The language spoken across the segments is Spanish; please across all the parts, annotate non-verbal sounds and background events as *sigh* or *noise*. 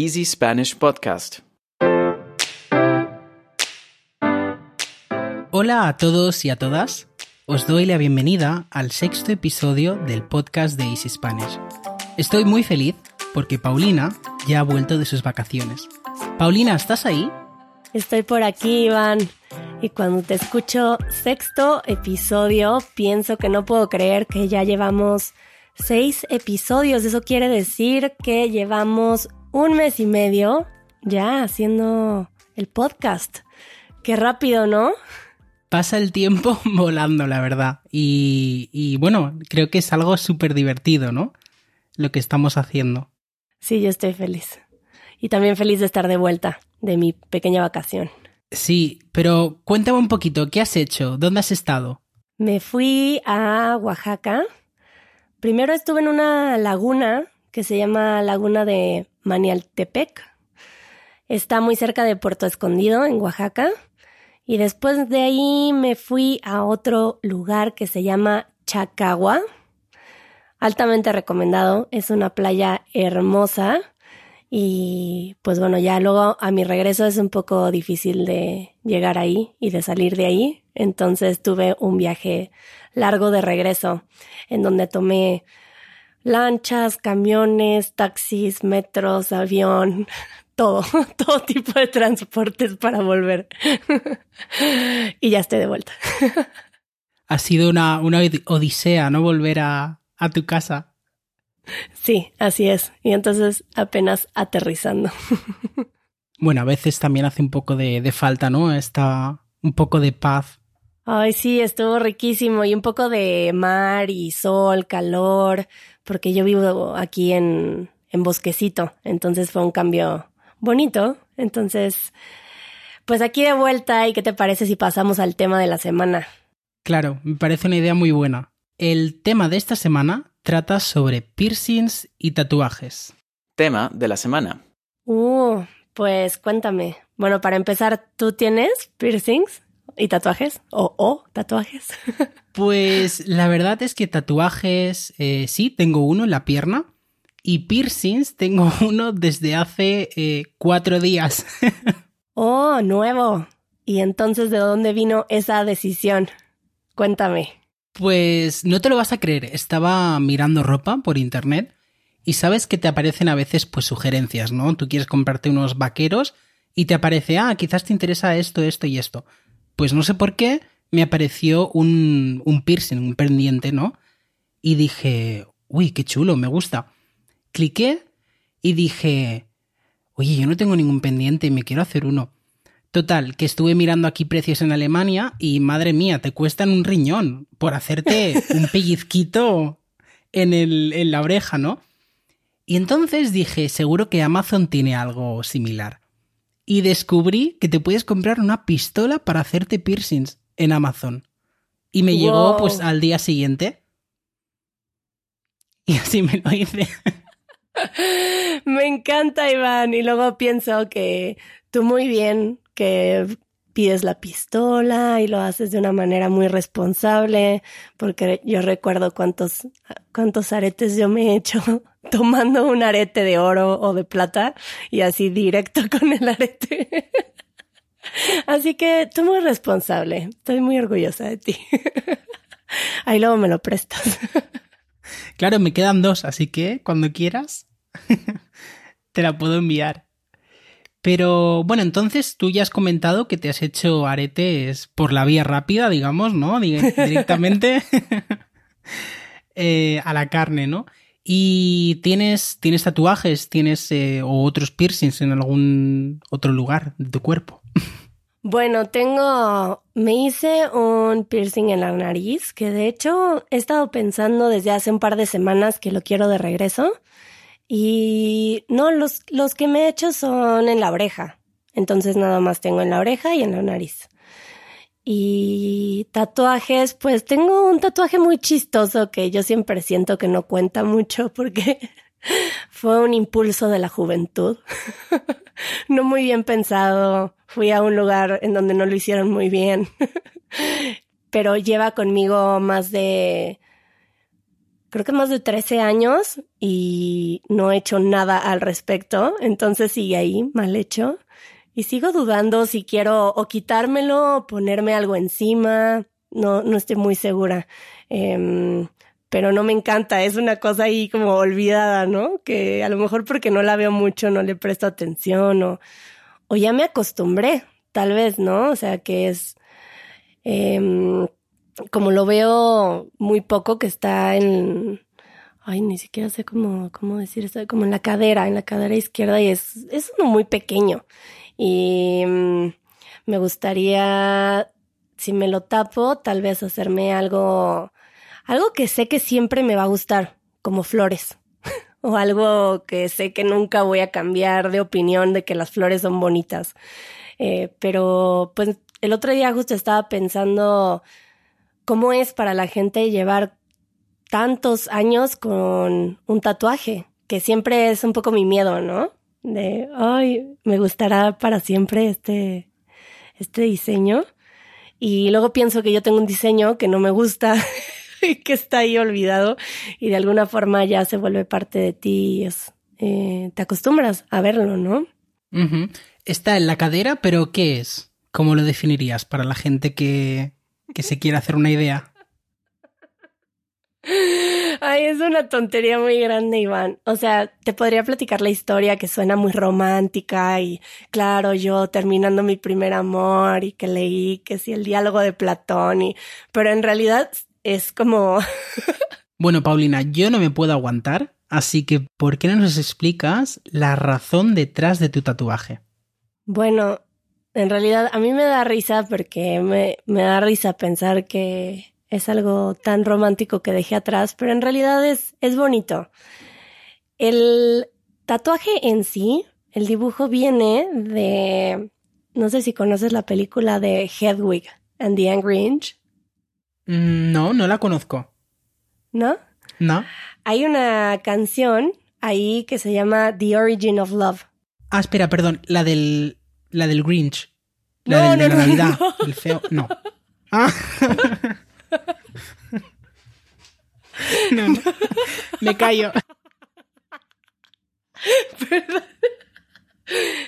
Easy Spanish Podcast. Hola a todos y a todas. Os doy la bienvenida al sexto episodio del podcast de Easy Spanish. Estoy muy feliz porque Paulina ya ha vuelto de sus vacaciones. Paulina, ¿estás ahí? Estoy por aquí, Iván. Y cuando te escucho sexto episodio, pienso que no puedo creer que ya llevamos seis episodios. Eso quiere decir que llevamos un mes y medio ya haciendo el podcast. Qué rápido, ¿no? Pasa el tiempo *laughs* volando, la verdad. Y, y bueno, creo que es algo súper divertido, ¿no? Lo que estamos haciendo. Sí, yo estoy feliz. Y también feliz de estar de vuelta de mi pequeña vacación. Sí, pero cuéntame un poquito, ¿qué has hecho? ¿Dónde has estado? Me fui a Oaxaca. Primero estuve en una laguna que se llama Laguna de Manialtepec. Está muy cerca de Puerto Escondido, en Oaxaca. Y después de ahí me fui a otro lugar que se llama Chacagua. Altamente recomendado. Es una playa hermosa. Y pues bueno, ya luego a mi regreso es un poco difícil de llegar ahí y de salir de ahí. Entonces tuve un viaje largo de regreso en donde tomé lanchas, camiones, taxis, metros, avión, *laughs* todo, *laughs* todo tipo de transportes para volver. *laughs* y ya estoy de vuelta. Ha sido una, una odisea, ¿no? Volver a, a tu casa. Sí, así es. Y entonces apenas aterrizando. Bueno, a veces también hace un poco de, de, falta, ¿no? Está un poco de paz. Ay, sí, estuvo riquísimo. Y un poco de mar y sol, calor, porque yo vivo aquí en, en Bosquecito. Entonces fue un cambio bonito. Entonces, pues aquí de vuelta. ¿Y qué te parece si pasamos al tema de la semana? Claro, me parece una idea muy buena. El tema de esta semana trata sobre piercings y tatuajes. Tema de la semana. Uh, pues cuéntame. Bueno, para empezar, ¿tú tienes piercings y tatuajes? ¿O, o tatuajes? *laughs* pues la verdad es que tatuajes, eh, sí, tengo uno en la pierna. Y piercings tengo *laughs* uno desde hace eh, cuatro días. *laughs* oh, nuevo. ¿Y entonces de dónde vino esa decisión? Cuéntame. Pues no te lo vas a creer, estaba mirando ropa por internet y sabes que te aparecen a veces pues sugerencias, ¿no? Tú quieres comprarte unos vaqueros y te aparece, ah, quizás te interesa esto, esto y esto. Pues no sé por qué me apareció un, un piercing, un pendiente, ¿no? Y dije, uy, qué chulo, me gusta. Cliqué y dije, oye, yo no tengo ningún pendiente y me quiero hacer uno. Total, que estuve mirando aquí precios en Alemania y madre mía, te cuestan un riñón por hacerte *laughs* un pellizquito en, el, en la oreja, ¿no? Y entonces dije, seguro que Amazon tiene algo similar. Y descubrí que te puedes comprar una pistola para hacerte piercings en Amazon. Y me wow. llegó pues al día siguiente. Y así me lo hice. *laughs* me encanta, Iván. Y luego pienso que tú muy bien que pides la pistola y lo haces de una manera muy responsable, porque yo recuerdo cuántos, cuántos aretes yo me he hecho *laughs* tomando un arete de oro o de plata y así directo *laughs* con el arete. Así que tú muy responsable, estoy muy orgullosa de ti. *laughs* Ahí luego me lo prestas. Claro, me quedan dos, así que cuando quieras te la puedo enviar. Pero bueno, entonces tú ya has comentado que te has hecho aretes por la vía rápida, digamos, ¿no? Directamente eh, a la carne, ¿no? Y tienes, tienes tatuajes, tienes eh, o otros piercings en algún otro lugar de tu cuerpo. *laughs* Bueno, tengo, me hice un piercing en la nariz, que de hecho he estado pensando desde hace un par de semanas que lo quiero de regreso. Y no, los, los que me he hecho son en la oreja. Entonces nada más tengo en la oreja y en la nariz. Y tatuajes, pues tengo un tatuaje muy chistoso que yo siempre siento que no cuenta mucho porque *laughs* fue un impulso de la juventud. *laughs* no muy bien pensado. Fui a un lugar en donde no lo hicieron muy bien. *laughs* Pero lleva conmigo más de creo que más de 13 años y no he hecho nada al respecto, entonces sigue ahí, mal hecho. Y sigo dudando si quiero o quitármelo o ponerme algo encima. No, no estoy muy segura. Em, pero no me encanta, es una cosa ahí como olvidada, ¿no? Que a lo mejor porque no la veo mucho, no le presto atención o, o ya me acostumbré, tal vez, ¿no? O sea, que es, em, como lo veo muy poco, que está en, ay, ni siquiera sé cómo, cómo decir eso, como en la cadera, en la cadera izquierda y es, es uno muy pequeño. Y mm, me gustaría, si me lo tapo, tal vez hacerme algo, algo que sé que siempre me va a gustar, como flores. *laughs* o algo que sé que nunca voy a cambiar de opinión de que las flores son bonitas. Eh, pero pues el otro día justo estaba pensando cómo es para la gente llevar tantos años con un tatuaje, que siempre es un poco mi miedo, ¿no? De, ay, me gustará para siempre este, este diseño. Y luego pienso que yo tengo un diseño que no me gusta *laughs* y que está ahí olvidado y de alguna forma ya se vuelve parte de ti y es, eh, te acostumbras a verlo, ¿no? Está en la cadera, pero ¿qué es? ¿Cómo lo definirías para la gente que, que se quiera hacer una idea? *laughs* Ay, es una tontería muy grande, Iván. O sea, te podría platicar la historia que suena muy romántica y claro, yo terminando mi primer amor y que leí que sí el diálogo de Platón y pero en realidad es como *laughs* Bueno, Paulina, yo no me puedo aguantar, así que ¿por qué no nos explicas la razón detrás de tu tatuaje? Bueno, en realidad a mí me da risa porque me, me da risa pensar que es algo tan romántico que dejé atrás, pero en realidad es, es bonito. El tatuaje en sí, el dibujo viene de, no sé si conoces la película de Hedwig and the Angry Inch. Mm, no, no la conozco. ¿No? No. Hay una canción ahí que se llama The Origin of Love. Ah, espera, perdón, la del, la del Grinch. La del, de la Navidad. El feo. No. Ah. *laughs* *laughs* No, no. Me callo. *laughs*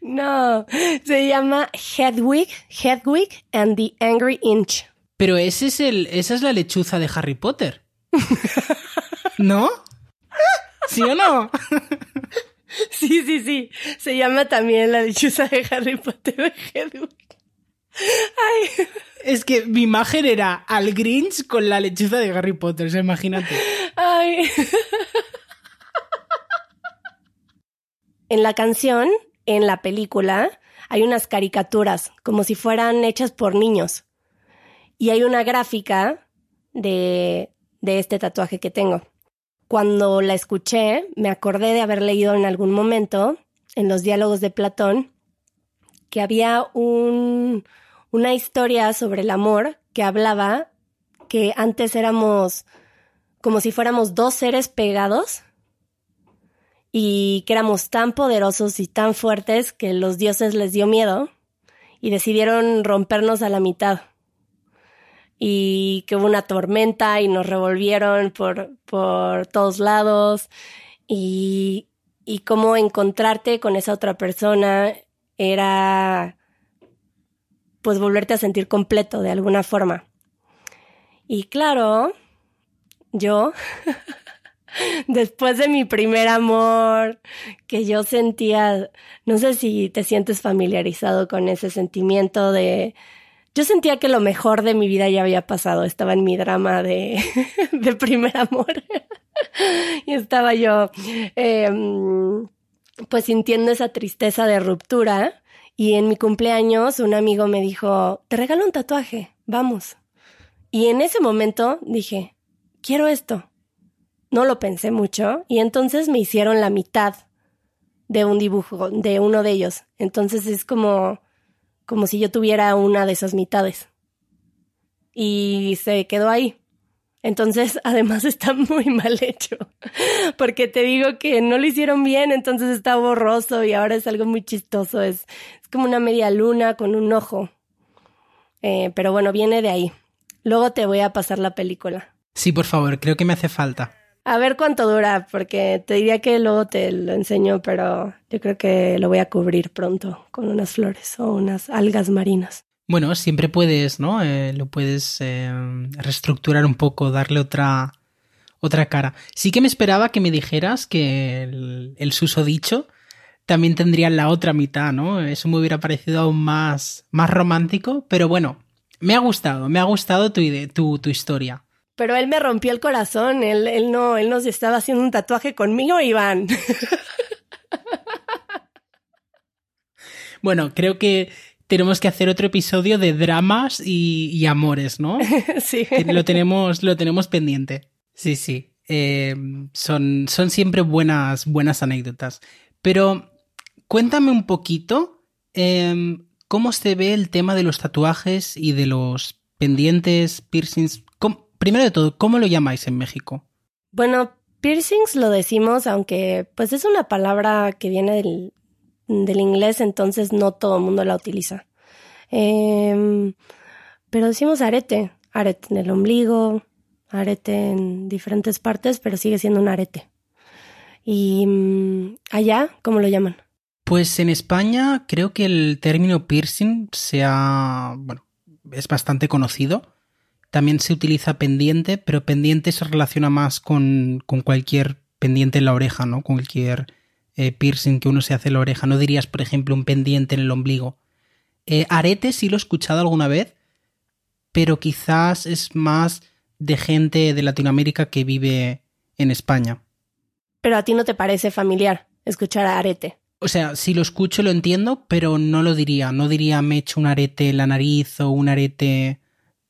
No, se llama Hedwig, Hedwig and the Angry Inch. Pero ese es el, esa es la lechuza de Harry Potter. *laughs* ¿No? ¿Sí o no? *laughs* Sí, sí, sí. Se llama también la lechuza de Harry Potter Hedwig. Ay. Es que mi imagen era al Grinch con la lechuza de Harry Potter, o imagínate. Ay. En la canción, en la película, hay unas caricaturas, como si fueran hechas por niños. Y hay una gráfica de, de este tatuaje que tengo. Cuando la escuché, me acordé de haber leído en algún momento, en los diálogos de Platón, que había un, una historia sobre el amor que hablaba que antes éramos como si fuéramos dos seres pegados y que éramos tan poderosos y tan fuertes que los dioses les dio miedo y decidieron rompernos a la mitad. Y que hubo una tormenta y nos revolvieron por, por todos lados y, y cómo encontrarte con esa otra persona era pues volverte a sentir completo de alguna forma. Y claro, yo, *laughs* después de mi primer amor, que yo sentía, no sé si te sientes familiarizado con ese sentimiento de, yo sentía que lo mejor de mi vida ya había pasado, estaba en mi drama de, *laughs* de primer amor. *laughs* y estaba yo, em, pues sintiendo esa tristeza de ruptura y en mi cumpleaños un amigo me dijo, te regalo un tatuaje, vamos. Y en ese momento dije, quiero esto. No lo pensé mucho y entonces me hicieron la mitad de un dibujo de uno de ellos. Entonces es como como si yo tuviera una de esas mitades. Y se quedó ahí. Entonces, *laughs* además está muy mal hecho, porque te digo que no lo hicieron bien, entonces está borroso y ahora es algo muy chistoso, es, es como una media luna con un ojo. Eh, pero bueno, viene de ahí. Luego te voy a pasar la película. Sí, por favor, creo que me hace falta. A ver cuánto dura, porque te diría que luego te lo enseño, pero yo creo que lo voy a cubrir pronto con unas flores o unas algas marinas. Bueno, siempre puedes, ¿no? Eh, lo puedes eh, reestructurar un poco, darle otra, otra cara. Sí que me esperaba que me dijeras que el, el susodicho también tendría la otra mitad, ¿no? Eso me hubiera parecido aún más, más romántico, pero bueno, me ha gustado, me ha gustado tu, tu, tu historia. Pero él me rompió el corazón, él, él no, él nos estaba haciendo un tatuaje conmigo, Iván. *laughs* bueno, creo que tenemos que hacer otro episodio de dramas y, amores, ¿no? *laughs* sí. Lo tenemos, lo tenemos pendiente. Sí, sí. Eh, son, son siempre buenas, buenas anécdotas. Pero cuéntame un poquito em, cómo se ve el tema de los tatuajes y de los pendientes, piercings. primero de todo, ¿cómo lo llamáis en México? Bueno, piercings lo decimos, aunque pues es una palabra que viene del, del inglés, entonces no todo el mundo la utiliza. Em, pero decimos arete, arete en el ombligo, arete en diferentes partes, pero sigue siendo un arete. ¿Y mm, allá cómo lo llaman? Pues en España creo que el término piercing sea, bueno, es bastante conocido. También se utiliza pendiente, pero pendiente se relaciona más con, con cualquier pendiente en la oreja, ¿no? Cualquier eh, piercing que uno se hace en la oreja. No dirías, por ejemplo, un pendiente en el ombligo. Eh, arete sí lo he escuchado alguna vez, pero quizás es más de gente de Latinoamérica que vive en España. Pero a ti no te parece familiar escuchar a arete. O sea, si lo escucho lo entiendo, pero no lo diría. No diría me echo un arete en la nariz o un arete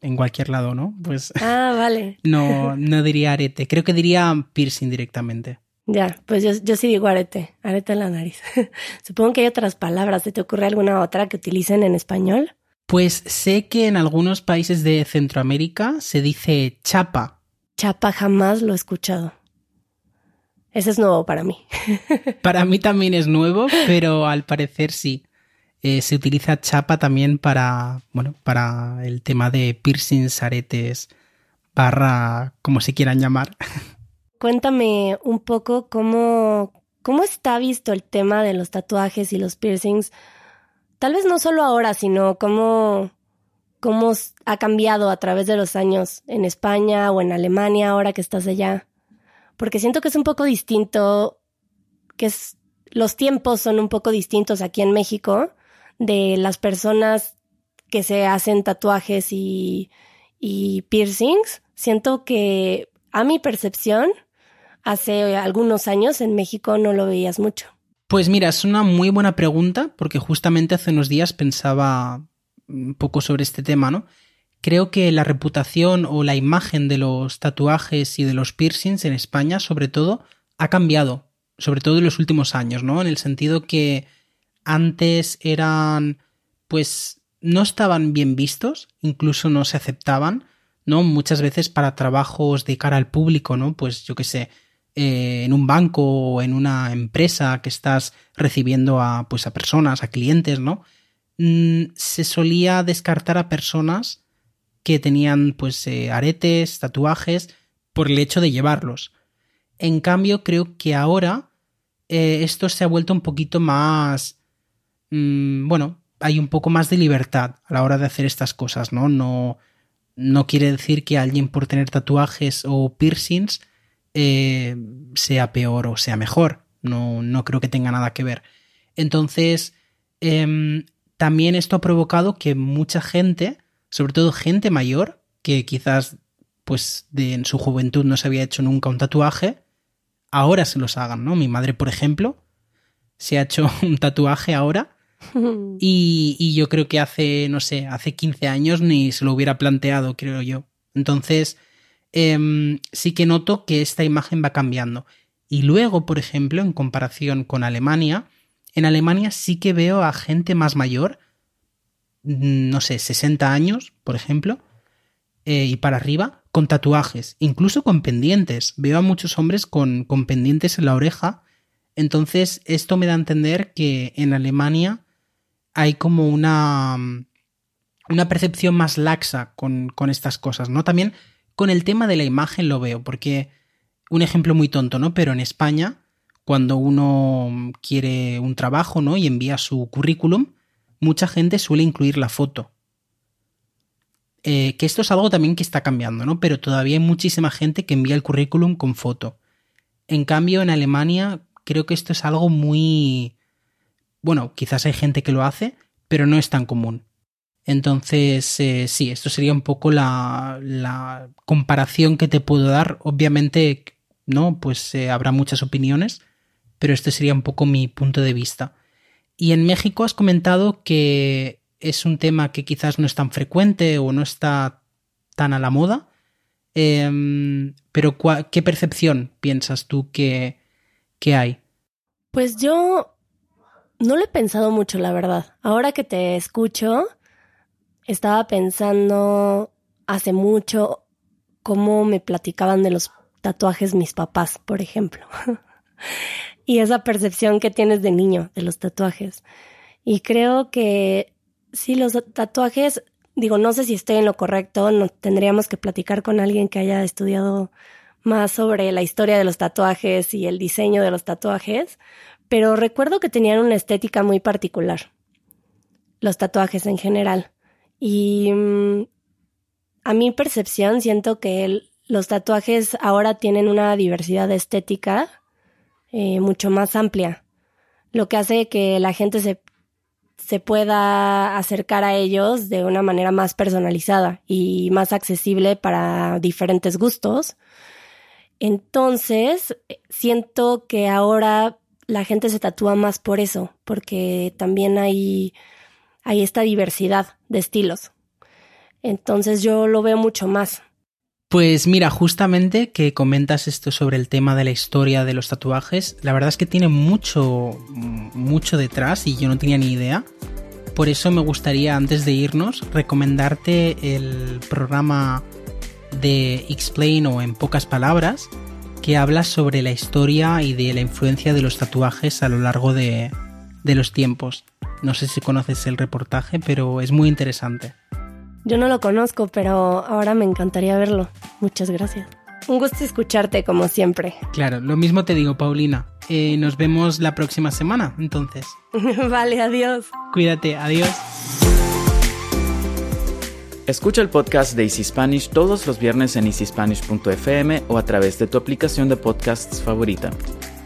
en cualquier lado, ¿no? Pues. Ah, vale. *laughs* no, no diría arete. Creo que diría piercing directamente. Ya, pues yo, yo sí digo arete, arete en la nariz. *laughs* Supongo que hay otras palabras. ¿Se te ocurre alguna otra que utilicen en español? Pues sé que en algunos países de Centroamérica se dice chapa. Chapa jamás lo he escuchado. Ese es nuevo para mí. *laughs* para mí también es nuevo, pero al parecer sí. Eh, se utiliza chapa también para, bueno, para el tema de piercings, aretes, barra, como se quieran llamar. *laughs* Cuéntame un poco cómo, cómo está visto el tema de los tatuajes y los piercings. Tal vez no solo ahora, sino cómo, cómo ha cambiado a través de los años en España o en Alemania ahora que estás allá. Porque siento que es un poco distinto, que es, los tiempos son un poco distintos aquí en México de las personas que se hacen tatuajes y, y piercings. Siento que a mi percepción hace algunos años en México no lo veías mucho? Pues mira, es una muy buena pregunta porque justamente hace unos días pensaba un poco sobre este tema, ¿no? Creo que la reputación o la imagen de los tatuajes y de los piercings en España, sobre todo, ha cambiado, sobre todo en los últimos años, ¿no? En el sentido que antes eran, pues, no estaban bien vistos, incluso no se aceptaban, ¿no? Muchas veces para trabajos de cara al público, ¿no? Pues yo qué sé, eh, en un banco o en una empresa que estás recibiendo a, pues, a personas, a clientes, ¿no? Mm, se solía descartar a personas que tenían pues eh, aretes, tatuajes, por el hecho de llevarlos. En cambio, creo que ahora eh, esto se ha vuelto un poquito más... Mm, bueno, hay un poco más de libertad a la hora de hacer estas cosas, ¿no? No, no quiere decir que alguien por tener tatuajes o piercings eh, sea peor o sea mejor. No, no, creo que tenga nada que ver. Entonces, em, también esto ha provocado que mucha gente, sobre todo gente mayor, que quizás pues de, en su juventud no se había hecho nunca un tatuaje, ahora se los hagan, ¿no? Mi madre, por ejemplo, se ha hecho *laughs* un tatuaje ahora *laughs* y, y, yo creo que hace, no sé, hace 15 años ni se lo hubiera planteado, creo yo. Entonces, Em, sí que noto que esta imagen va cambiando. Y luego, por ejemplo, en comparación con Alemania, en Alemania sí que veo a gente más mayor, mm, no sé, 60 años, por ejemplo, eh, y para arriba, con tatuajes, incluso con pendientes. Veo a muchos hombres con, con pendientes en la oreja. Entonces, esto me da a entender que en Alemania hay como una, una percepción más laxa con, con estas cosas, ¿no? También con el tema de la imagen lo veo, porque un ejemplo muy tonto, ¿no? Pero en España, cuando uno quiere un trabajo, ¿no? Y envía su currículum, mucha gente suele incluir la foto. Eh, que esto es algo también que está cambiando, ¿no? Pero todavía hay muchísima gente que envía el currículum con foto. En cambio, en Alemania creo que esto es algo muy... Bueno, quizás hay gente que lo hace, pero no es tan común. Entonces, eh, sí, esto sería un poco la, comparación que te puedo dar. Obviamente, no, pues eh, habrá muchas opiniones, pero este sería un poco mi punto de vista. Y en México has comentado que es un tema que quizás no es tan frecuente o no está tan a la moda. Em, pero ¿qué percepción piensas tú que, que hay? Pues yo no lo he pensado mucho, la verdad. Ahora que te escucho, estaba pensando hace mucho cómo me platicaban de los tatuajes mis papás, por ejemplo. *laughs* y esa percepción que tienes de niño de los tatuajes. Y creo que sí, los tatuajes, digo, no sé si estoy en lo correcto, no, tendríamos que platicar con alguien que haya estudiado más sobre la historia de los tatuajes y el diseño de los tatuajes, pero recuerdo que tenían una estética muy particular, los tatuajes en general. Y mm, a mi percepción siento que los tatuajes ahora tienen una diversidad estética eh, mucho más amplia, lo que hace que la gente se, se pueda acercar a ellos de una manera más personalizada y más accesible para diferentes gustos. Entonces, siento que ahora la gente se tatúa más por eso, porque también hay hay esta diversidad de estilos. Entonces yo lo veo mucho más. Pues mira, justamente que comentas esto sobre el tema de la historia de los tatuajes, la verdad es que tiene mucho, mucho detrás y yo no tenía ni idea. Por eso me gustaría, antes de irnos, recomendarte el programa de Explain o en pocas palabras, que habla sobre la historia y de la influencia de los tatuajes a lo largo de, de los tiempos. No sé si conoces el reportaje, pero es muy interesante. Yo no lo conozco, pero ahora me encantaría verlo. Muchas gracias. Un gusto escucharte como siempre. *laughs* Claro, lo mismo te digo, Paulina. Eh, nos vemos la próxima semana, entonces. *laughs* vale, adiós. Cuídate, adiós. Escucha el podcast de Easy Spanish todos los viernes en easyspanish.fm o a través de tu aplicación de podcasts favorita.